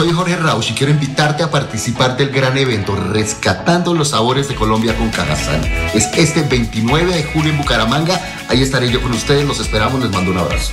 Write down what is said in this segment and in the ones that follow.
Soy Jorge Rausch y quiero invitarte a participar del gran evento Rescatando los Sabores de Colombia con Cajazán. Es este 29 de julio en Bucaramanga. Ahí estaré yo con ustedes. Los esperamos. Les mando un abrazo.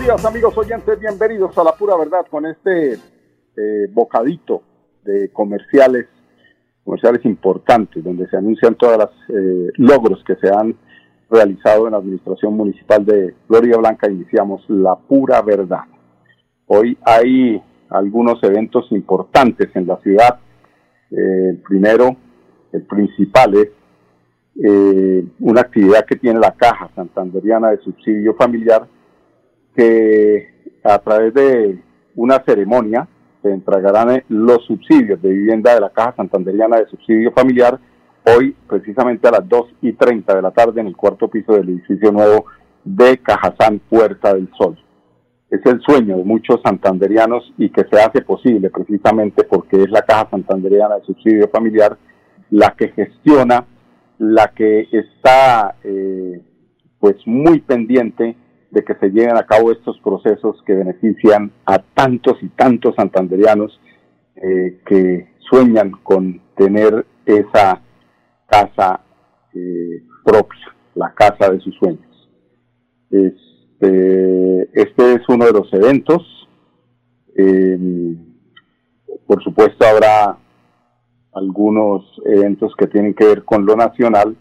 Buenos días amigos oyentes, bienvenidos a la pura verdad con este eh, bocadito de comerciales, comerciales importantes, donde se anuncian todos los eh, logros que se han realizado en la administración municipal de Gloria Blanca. Iniciamos la pura verdad. Hoy hay algunos eventos importantes en la ciudad. Eh, el primero, el principal es una actividad que tiene la Caja Santanderiana de Subsidio Familiar que a través de una ceremonia se entregarán los subsidios de vivienda de la Caja Santanderiana de Subsidio Familiar hoy precisamente a las 2 y 30 de la tarde en el cuarto piso del edificio nuevo de Cajazán Puerta del Sol. Es el sueño de muchos santanderianos y que se hace posible precisamente porque es la Caja Santanderiana de Subsidio Familiar la que gestiona, la que está eh, pues muy pendiente de que se lleven a cabo estos procesos que benefician a tantos y tantos santanderianos eh, que sueñan con tener esa casa eh, propia, la casa de sus sueños. Este, este es uno de los eventos. Em, por supuesto habrá algunos eventos que tienen que ver con lo nacional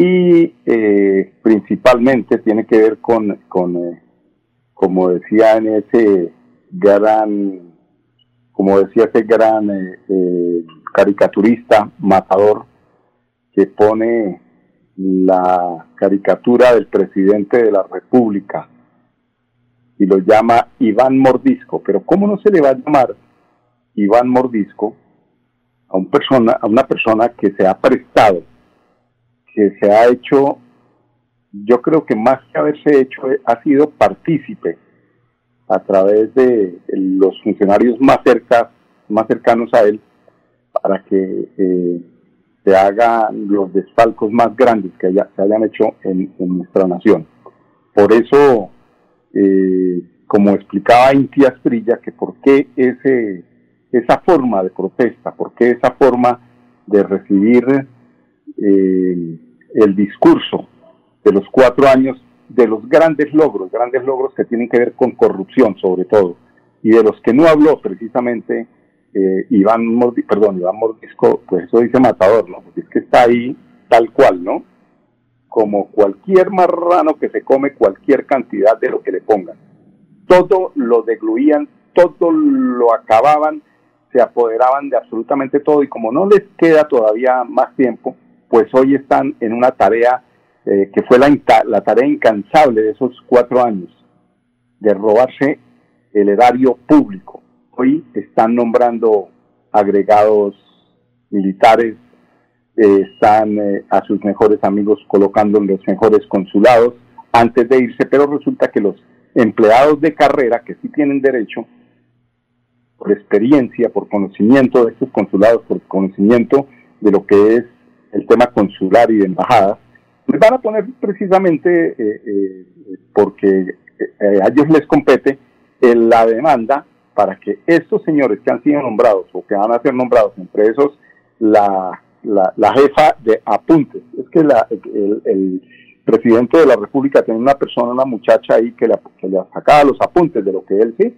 y eh, principalmente tiene que ver con, con eh, como decía en ese gran, como decía ese gran eh, caricaturista matador que pone la caricatura del presidente de la República y lo llama Iván Mordisco, pero ¿cómo no se le va a llamar Iván Mordisco a, un persona, a una persona que se ha prestado que se ha hecho, yo creo que más que haberse hecho, eh, ha sido partícipe a través de los funcionarios más, cerca, más cercanos a él para que eh, se hagan los desfalcos más grandes que se hayan hecho en, nuestra nación. Por eso, eh, como explicaba Inti Astrilla, que por qué ese, esa forma de protesta, por qué esa forma de recibir eh, el discurso de los cuatro años de los grandes logros, grandes logros que tienen que ver con corrupción sobre todo, y de los que no habló precisamente eh, Iván, perdón, Iván Mordisco, pues eso dice Matador, ¿no? Porque es que está ahí tal cual, ¿no? Como cualquier marrano que se come cualquier cantidad de lo que le pongan. Todo lo degluían, todo lo acababan, se apoderaban de absolutamente todo y como no les queda todavía más tiempo, pues hoy están en una tarea eh, que fue la, la tarea incansable de esos cuatro años, de robarse el erario público. Hoy están nombrando agregados militares, eh, están eh, a sus mejores amigos colocando en los mejores consulados antes de irse, pero resulta que los empleados de carrera que sí tienen derecho, por experiencia, por conocimiento de estos consulados, por conocimiento de lo que es el tema consular y de embajadas, les van a poner precisamente, eh, porque a ellos les compete, la demanda para que estos señores que han sido nombrados o que van a ser nombrados, entre esos la, la, jefa de apuntes, es que la, el, presidente de la República tiene una persona, una muchacha ahí que le, que le sacaba los apuntes de lo que él sí,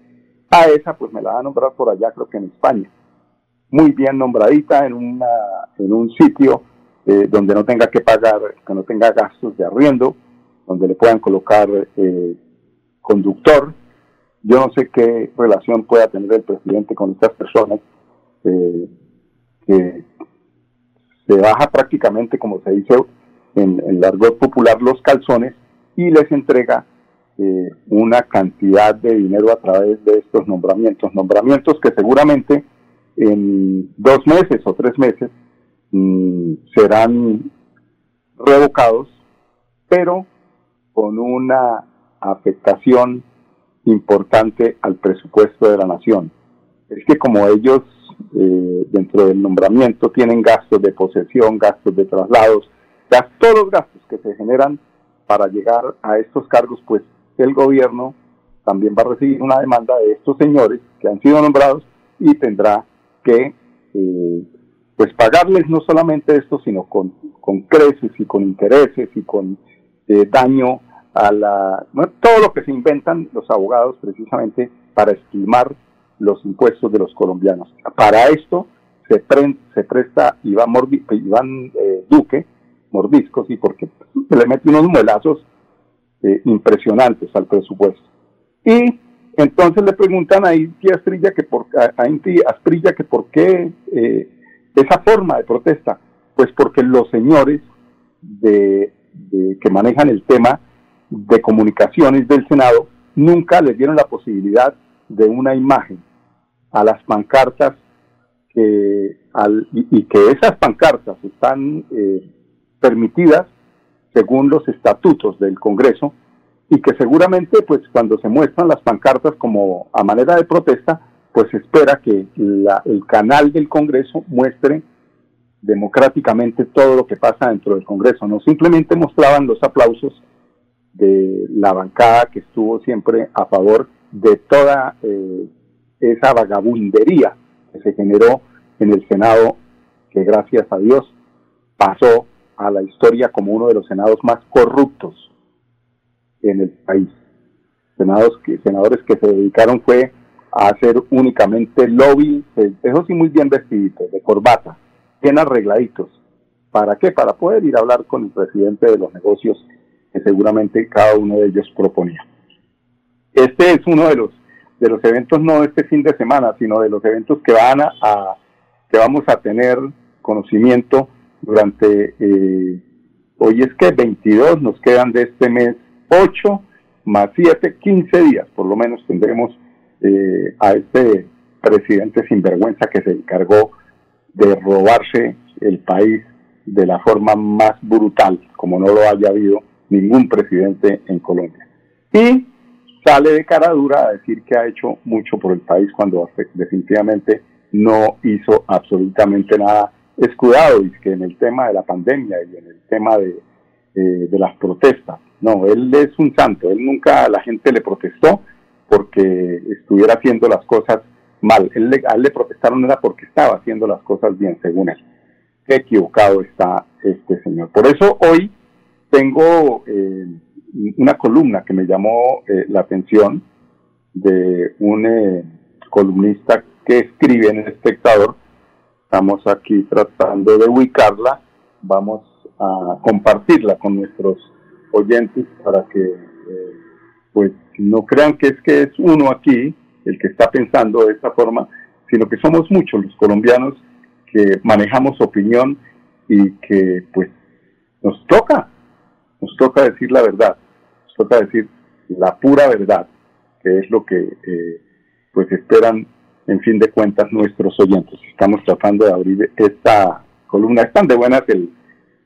a esa pues me la va a nombrar por allá, creo que en España. Muy bien nombradita en, una, en un sitio eh, donde no tenga que pagar, que no tenga gastos de arriendo, donde le puedan colocar eh, conductor, yo no sé qué relación pueda tener el presidente con estas personas eh, que se baja prácticamente, como se dice en el argot popular, los calzones y les entrega eh, una cantidad de dinero a través de estos nombramientos. Nombramientos que seguramente en dos meses o tres meses mm, serán revocados, pero con una afectación importante al presupuesto de la nación. Es que como ellos eh, dentro del nombramiento tienen gastos de posesión, gastos de traslados, todos los gastos que se generan para llegar a estos cargos, pues el gobierno también va a recibir una demanda de estos señores que han sido nombrados y tendrá que eh, pues pagarles no solamente esto, sino con, con creces y con intereses y con eh, daño a la, todo lo que se inventan los abogados precisamente para estimar los impuestos de los colombianos. Para esto se, se presta Iván, Iván eh, Duque, mordiscos, y porque le mete unos muelazos eh, impresionantes al presupuesto. Y entonces le preguntan a Inti Astrilla que por, a, Inti Astrilla que por qué eh, esa forma de protesta. Pues porque los señores que manejan el tema de Comunicaciones del Senado nunca les dieron la posibilidad de una imagen a las pancartas que, y, que esas pancartas están eh, permitidas según los estatutos del Congreso y que seguramente pues cuando se muestran las pancartas como a manera de protesta pues espera que el canal del Congreso muestre democráticamente todo lo que pasa dentro del Congreso, no simplemente mostraban los aplausos de la bancada que estuvo siempre a favor de toda eh, esa vagabundería que se generó en el Senado, que gracias a Dios pasó a la historia como uno de los senados más corruptos en el país. Senados que, senadores que se dedicaron fue a hacer únicamente lobby, eso sí muy bien vestiditos, de corbata, bien arregladitos. ¿Para qué? Para poder ir a hablar con el presidente de los negocios que seguramente cada uno de ellos proponía. Este es uno de los de los eventos no de este fin de semana, sino de los eventos que van a, que vamos a tener conocimiento durante eh, hoy es que 22 nos quedan de este mes 8 más 7, 15 días por lo menos tendremos eh, a este presidente sinvergüenza que se encargó de robarse el país de la forma más brutal, como no lo haya habido ningún presidente en Colombia. Y sale de cara dura a decir que ha hecho mucho por el país cuando definitivamente no hizo absolutamente nada escudado y que en el tema de la pandemia y en el tema de, eh, de las protestas. No, él es un santo, él nunca la gente le protestó porque estuviera haciendo las cosas mal. Él a él le protestaron era porque estaba haciendo las cosas bien, según él. qué equivocado está este señor. Por eso hoy tengo eh, una columna que me llamó eh, la atención de un eh, columnista que escribe en el espectador. Estamos aquí tratando de ubicarla. Vamos a compartirla con nuestros oyentes para que eh, pues no crean que es que es uno aquí el que está pensando de esta forma, sino que somos muchos los colombianos que manejamos opinión y que pues nos toca, nos toca decir la verdad, nos toca decir la pura verdad, que es lo que eh, pues esperan en fin de cuentas nuestros oyentes. Estamos tratando de abrir esta columna. Es tan de buenas el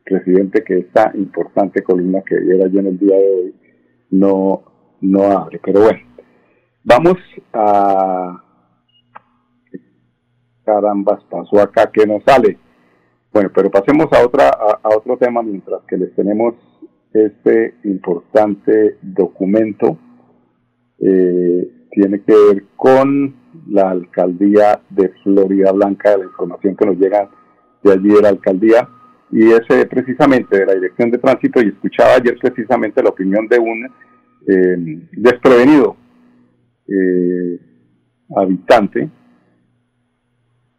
presidente que esta importante columna que viera yo en el día de hoy no, no abre. Pero bueno, vamos a... Carambas, pasó acá que no sale. Bueno, pero pasemos a, otra, a, otro tema mientras que les tenemos este importante documento. Eh, tiene que ver con la alcaldía de Florida Blanca, la información que nos llega de allí de la alcaldía, y ese precisamente de la dirección de tránsito, y escuchaba ayer precisamente la opinión de un eh, desprevenido eh, habitante,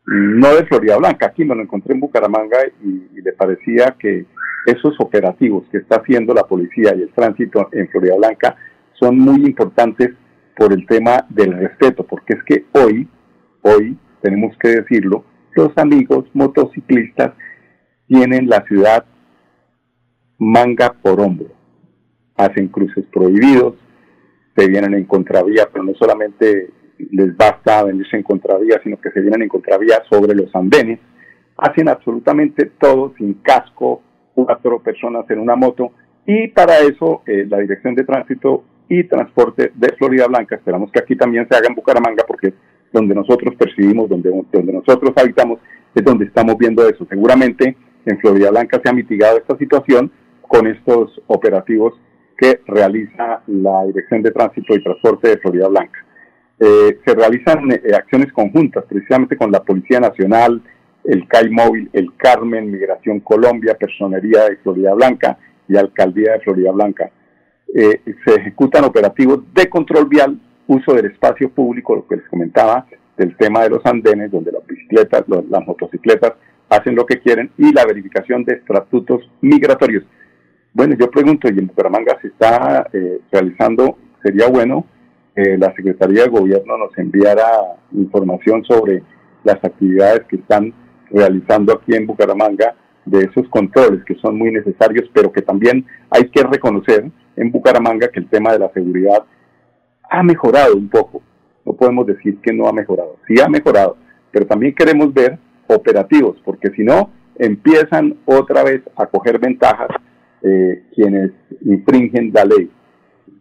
no de Florida Blanca, aquí me lo encontré en Bucaramanga y, y le parecía que esos operativos que está haciendo la policía y el tránsito en Florida Blanca son muy importantes por el tema del respeto, porque es que hoy, hoy, tenemos que decirlo, los amigos motociclistas tienen la ciudad manga por hombro. Hacen cruces prohibidos, se vienen en contravía, pero no solamente les basta venirse en contravía, sino que se vienen en contravía sobre los andenes. Hacen absolutamente todo sin casco, cuatro personas en una moto, y para eso eh, la Dirección de Tránsito y Transporte de Florida Blanca, esperamos que aquí también se haga en Bucaramanga, porque donde nosotros percibimos, donde, donde nosotros habitamos, es donde estamos viendo eso. Seguramente en Florida Blanca se ha mitigado esta situación con estos operativos que realiza la Dirección de Tránsito y Transporte de Florida Blanca. Eh, se realizan eh, acciones conjuntas precisamente con la Policía Nacional, el CAI Móvil, el Carmen, Migración Colombia, Personería de Florida Blanca y Alcaldía de Florida Blanca. Eh, se ejecutan operativos de control vial, uso del espacio público, lo que les comentaba, del tema de los andenes, donde las bicicletas, las motocicletas hacen lo que quieren, y la verificación de estatutos migratorios. Bueno, yo pregunto, y en Bucaramanga se está eh, realizando, sería bueno que la Secretaría de Gobierno nos enviara información sobre las actividades que están realizando aquí en Bucaramanga de esos controles que son muy necesarios, pero que también hay que reconocer en Bucaramanga que el tema de la seguridad ha mejorado un poco. No podemos decir que no ha mejorado, sí ha mejorado, pero también queremos ver operativos, porque si no, empiezan otra vez a coger ventajas eh, quienes infringen la ley.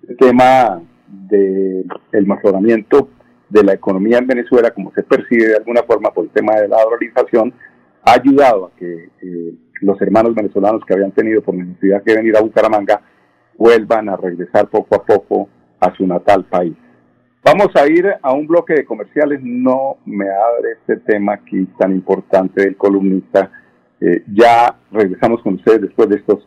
El tema del el mejoramiento de la economía en Venezuela, como se percibe de alguna forma por el tema de la dolarización, ha ayudado a que eh, los hermanos venezolanos que habían tenido por necesidad que venir a Bucaramanga vuelvan a regresar poco a poco a su natal país. Vamos a ir a un bloque de comerciales. No me abre este tema aquí tan importante del columnista. Eh, ya regresamos con ustedes después de estos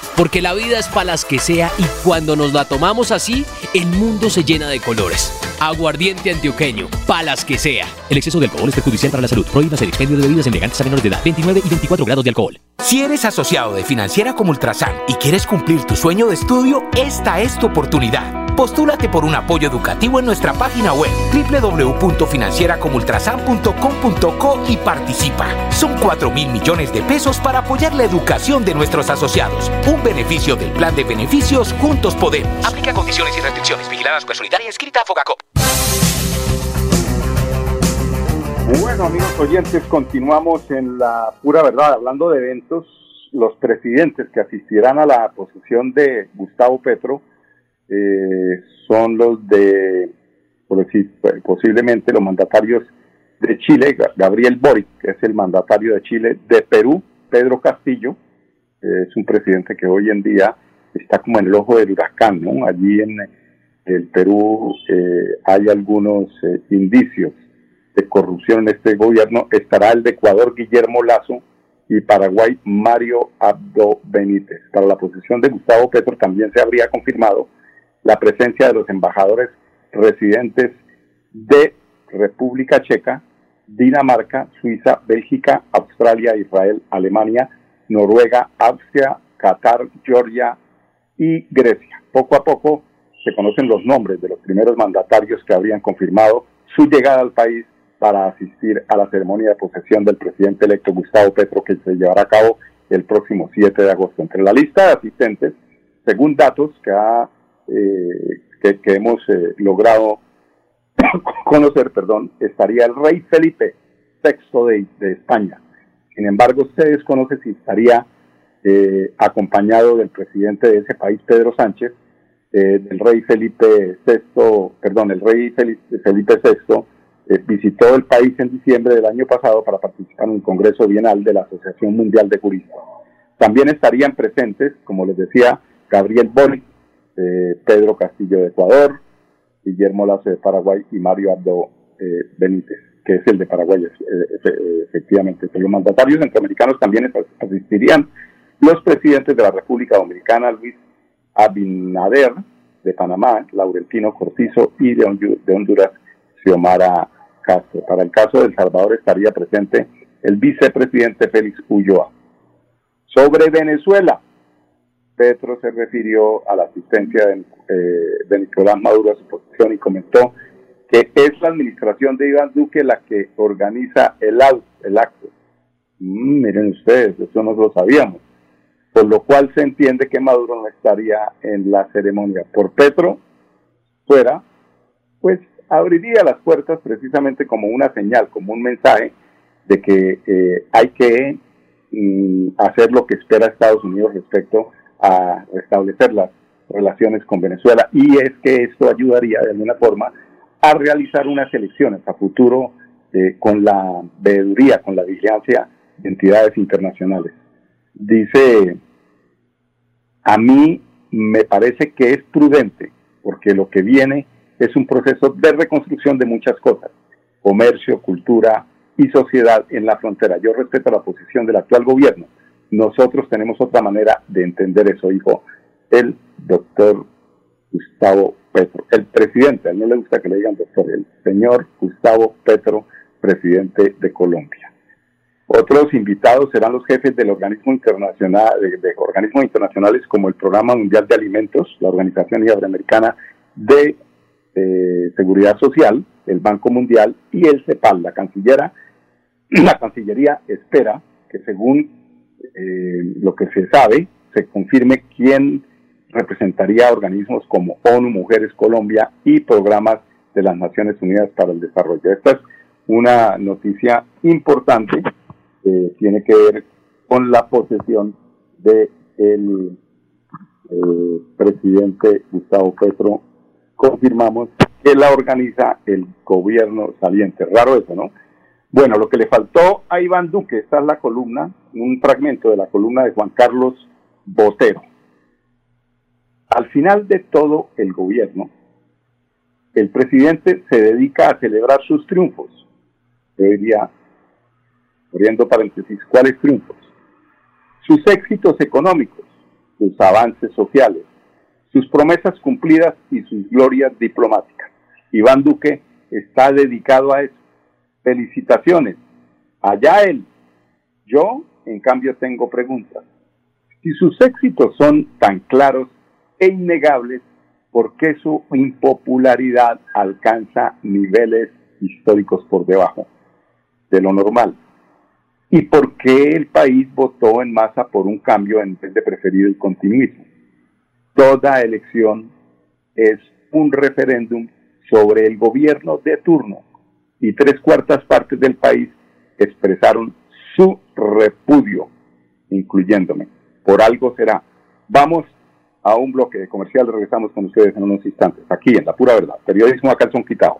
Porque la vida es para las que sea y cuando nos la tomamos así, el mundo se llena de colores. Aguardiente antioqueño, palas que sea. El exceso de alcohol es perjudicial para la salud. Prohíbas el expendio de bebidas elegantes a menores de edad. 29 y 24 grados de alcohol. Si eres asociado de financiera como Ultrasan y quieres cumplir tu sueño de estudio, esta es tu oportunidad. Postúlate por un apoyo educativo en nuestra página web www.financieracomultrasan.com.co y participa. Son 4 mil millones de pesos para apoyar la educación de nuestros asociados. Un beneficio del plan de beneficios Juntos Podemos. Aplica condiciones y restricciones. Vigiladas por Solidaria escrita a Fogacop. Bueno, amigos oyentes, continuamos en la pura verdad, hablando de eventos. Los presidentes que asistirán a la posesión de Gustavo Petro eh, son los de, por decir, posiblemente los mandatarios de Chile, Gabriel Boric, que es el mandatario de Chile, de Perú, Pedro Castillo, es un presidente que hoy en día está como en el ojo del huracán, ¿no? Allí en el Perú eh, hay algunos eh, indicios de corrupción en este gobierno. Estará el de Ecuador, Guillermo Lazo, y Paraguay, Mario Abdo Benítez. Para la posición de Gustavo Petro también se habría confirmado la presencia de los embajadores residentes de República Checa, Dinamarca, Suiza, Bélgica, Australia, Israel, Alemania, Noruega, Austria, Qatar, Georgia y Grecia. Poco a poco se conocen los nombres de los primeros mandatarios que habrían confirmado su llegada al país para asistir a la ceremonia de posesión del presidente electo Gustavo Petro que se llevará a cabo el próximo 7 de agosto. Entre la lista de asistentes, según datos que, ha, eh, que, hemos eh, logrado conocer, perdón, estaría el rey Felipe VI de, España. Sin embargo, se desconoce si estaría eh, acompañado del presidente de ese país, Pedro Sánchez, del rey Felipe VI, perdón, el rey Felipe, VI visitó el país en diciembre del año pasado para participar en un congreso bienal de la Asociación Mundial de Juristas. También estarían presentes, como les decía, Gabriel Boric, Pedro Castillo de Ecuador, Guillermo Lazo de Paraguay y Mario Abdo eh, Benítez, que es el de Paraguay, eh, efectivamente. Los mandatarios centroamericanos también asistirían los presidentes de la República Dominicana, Luis Abinader, de Panamá, Laurentino Cortizo y de, Honduras, Xiomara Castro. Para el caso de Salvador estaría presente el vicepresidente Félix Ulloa. Sobre Venezuela, Petro se refirió a la asistencia de, eh, Nicolás Maduro a su posición y comentó que es la administración de Iván Duque la que organiza el, el acto. Mm, miren ustedes, eso no lo sabíamos. Por lo cual se entiende que Maduro no estaría en la ceremonia. Por Petro, fuera, pues abriría las puertas precisamente como una señal, como un mensaje de que eh, hay que mm, hacer lo que espera Estados Unidos respecto a restablecer las relaciones con Venezuela y es que esto ayudaría de alguna forma a realizar unas elecciones a futuro eh, con la veeduría, con la vigilancia de entidades internacionales. Dice, a mí me parece que es prudente porque lo que viene es un proceso de reconstrucción de muchas cosas, comercio, cultura y sociedad en la frontera. Yo respeto la posición del actual gobierno, nosotros tenemos otra manera de entender eso, dijo el doctor Gustavo Petro, el presidente, a él no le gusta que le digan doctor, el señor Gustavo Petro, presidente de Colombia. Otros invitados serán los jefes del organismo internacional, de, organismos internacionales como el Programa Mundial de Alimentos, la Organización Iberoamericana de eh, Seguridad Social, el Banco Mundial y el CEPAL, la cancillera. La Cancillería espera que según eh, lo que se sabe, se confirme quién representaría organismos como ONU, Mujeres Colombia y programas de las Naciones Unidas para el Desarrollo. Esta es una noticia importante que tiene que ver con la posesión del de el presidente Gustavo Petro. Confirmamos que la organiza el gobierno saliente. Raro eso, ¿no? Bueno, lo que le faltó a Iván Duque, esta es la columna, un fragmento de la columna de Juan Carlos Botero. Al final de todo el gobierno, el presidente se dedica a celebrar sus triunfos. Debería, abriendo paréntesis, ¿cuáles triunfos? Sus éxitos económicos, sus avances sociales, sus promesas cumplidas y sus glorias diplomáticas. Iván Duque está dedicado a eso Felicitaciones. Allá él. Yo, en cambio, tengo preguntas. Si sus éxitos son tan claros e innegables, ¿Por qué su impopularidad alcanza niveles históricos por debajo de lo normal? ¿Y por qué el país votó en masa por un cambio en vez de preferir el continuismo? Toda elección es un referéndum sobre el gobierno de turno y tres cuartas partes del país expresaron su repudio, incluyéndome. Por algo será. Vamos a un bloque comercial, regresamos con ustedes en unos instantes, aquí en La Pura Verdad, periodismo a calzón quitado.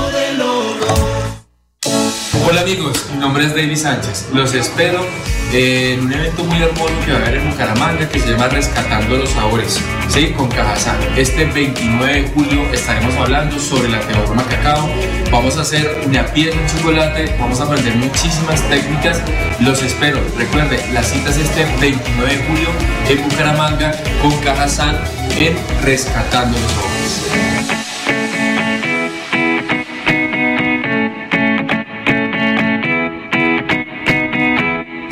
Hola amigos, mi nombre es David Sánchez. Los espero en un evento muy hermoso que va a haber en Bucaramanga que se llama Rescatando los Sabores, ¿sí? con Cajazán. Este 29 de julio estaremos hablando sobre la teorema cacao. Vamos a hacer una piel en chocolate, vamos a aprender muchísimas técnicas. Los espero. Recuerde, la cita es este 29 de julio en Bucaramanga con Cajazán en Rescatando los Sabores.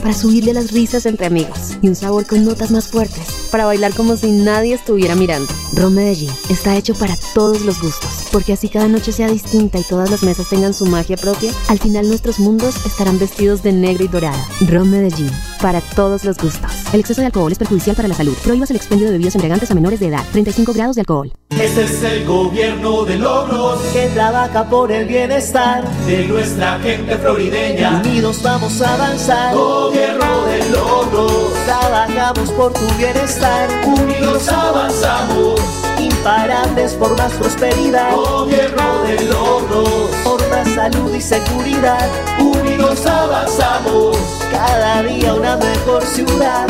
para subirle las risas entre amigos y un sabor con notas más fuertes para bailar como si nadie estuviera mirando. Ron Medellín está hecho para todos los gustos, porque así cada noche sea distinta y todas las mesas tengan su magia propia, al final nuestros mundos estarán vestidos de negro y dorado. Ron Medellín, para todos los gustos. El exceso de alcohol es perjudicial para la salud. Prohíbas el expendio de bebidas embriagantes a menores de edad. 35 grados de alcohol. Este es el gobierno de logros que trabaja por el bienestar de nuestra gente florideña. Unidos vamos a avanzar. Gobierno de logros. Trabajamos por tu bienestar. Unidos avanzamos. Imparables por más prosperidad. Gobierno de logros. Por más salud y seguridad. Unidos avanzamos. Cada día una mejor ciudad.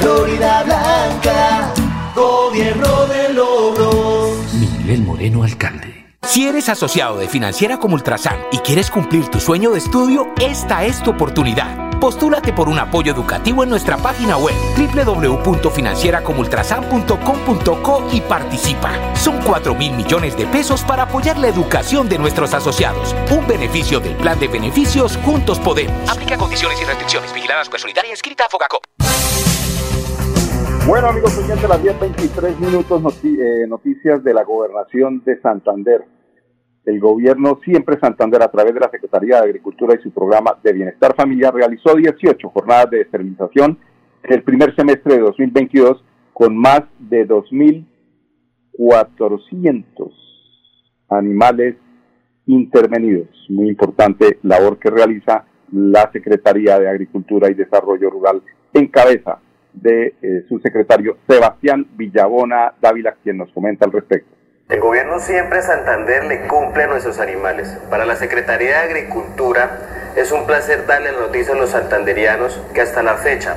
Florida Blanca. Gobierno de logros. Miguel Moreno, alcalde. Si eres asociado de Financiera como Ultrasan y quieres cumplir tu sueño de estudio, esta es tu oportunidad. Postúlate por un apoyo educativo en nuestra página web www.financieracomultrasan.com.co y participa. Son 4 mil millones de pesos para apoyar la educación de nuestros asociados. Un beneficio del plan de beneficios Juntos Podemos. Aplica condiciones y restricciones. Vigilada Supersolidaria inscrita a Fogacop. Bueno, amigos oyentes, las 10.23 minutos, eh, noticias de la gobernación de Santander. El gobierno Siempre Santander, a través de la Secretaría de Agricultura y su programa de Bienestar Familiar, realizó 18 jornadas de esterilización en el primer semestre de 2022 con más de 2.400 animales intervenidos. Muy importante labor que realiza la Secretaría de Agricultura y Desarrollo Rural en cabeza de eh, su secretario Sebastián Villabona Dávila, quien nos comenta al respecto. El gobierno siempre Santander le cumple a nuestros animales. Para la Secretaría de Agricultura es un placer darle la noticia a los santanderianos que hasta la fecha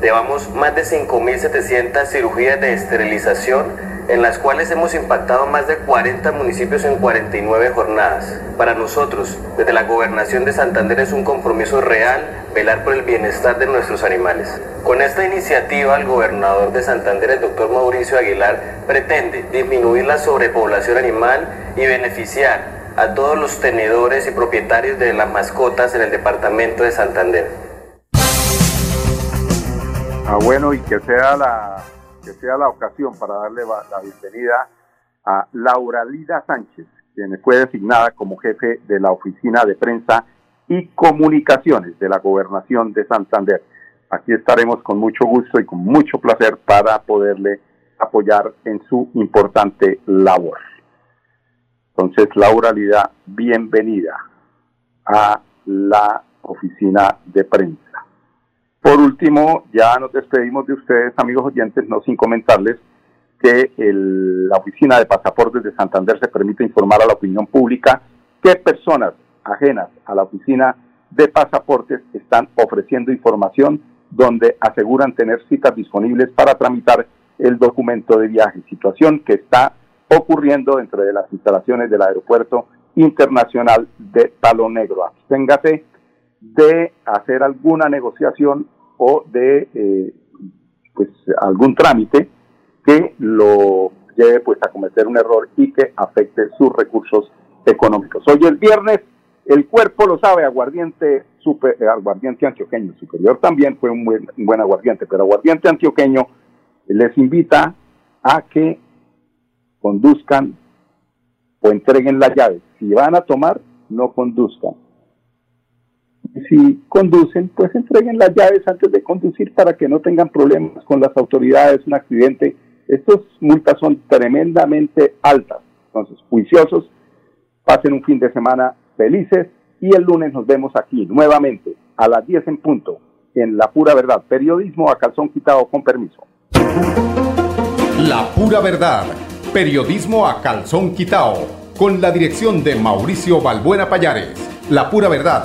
llevamos más de 5.700 cirugías de esterilización en las cuales hemos impactado más de 40 municipios en 49 jornadas. Para nosotros, desde la gobernación de Santander es un compromiso real velar por el bienestar de nuestros animales. Con esta iniciativa, el gobernador de Santander, el doctor Mauricio Aguilar, pretende disminuir la sobrepoblación animal y beneficiar a todos los tenedores y propietarios de las mascotas en el departamento de Santander. Ah, bueno, y que sea la que sea la ocasión para darle la bienvenida a Laura Lida Sánchez, quien fue designada como jefe de la Oficina de Prensa y Comunicaciones de la Gobernación de Santander. Aquí estaremos con mucho gusto y con mucho placer para poderle apoyar en su importante labor. Entonces, Laura Lida, bienvenida a la oficina de prensa. Por último, ya nos despedimos de ustedes, amigos oyentes, no sin comentarles que la oficina de pasaportes de Santander se permite informar a la opinión pública que personas ajenas a la oficina de pasaportes están ofreciendo información donde aseguran tener citas disponibles para tramitar el documento de viaje, situación que está ocurriendo dentro de las instalaciones del Aeropuerto Internacional de Palo Negro. Absténgase de hacer alguna negociación o de eh, pues algún trámite que lo lleve pues a cometer un error y que afecte sus recursos económicos. Hoy es viernes, el cuerpo lo sabe, aguardiente super, eh, aguardiente antioqueño superior también fue un buen, un buen aguardiente, pero aguardiente antioqueño les invita a que conduzcan o entreguen las llaves. Si van a tomar, no conduzcan. Si conducen, pues entreguen las llaves antes de conducir para que no tengan problemas con las autoridades, un accidente. Estas multas son tremendamente altas. Entonces, juiciosos, pasen un fin de semana felices y el lunes nos vemos aquí nuevamente a las 10 en punto en La Pura Verdad. Periodismo a calzón quitado con permiso. La Pura Verdad. Periodismo a calzón quitado. Con la dirección de Mauricio Balbuena Payares. La Pura Verdad.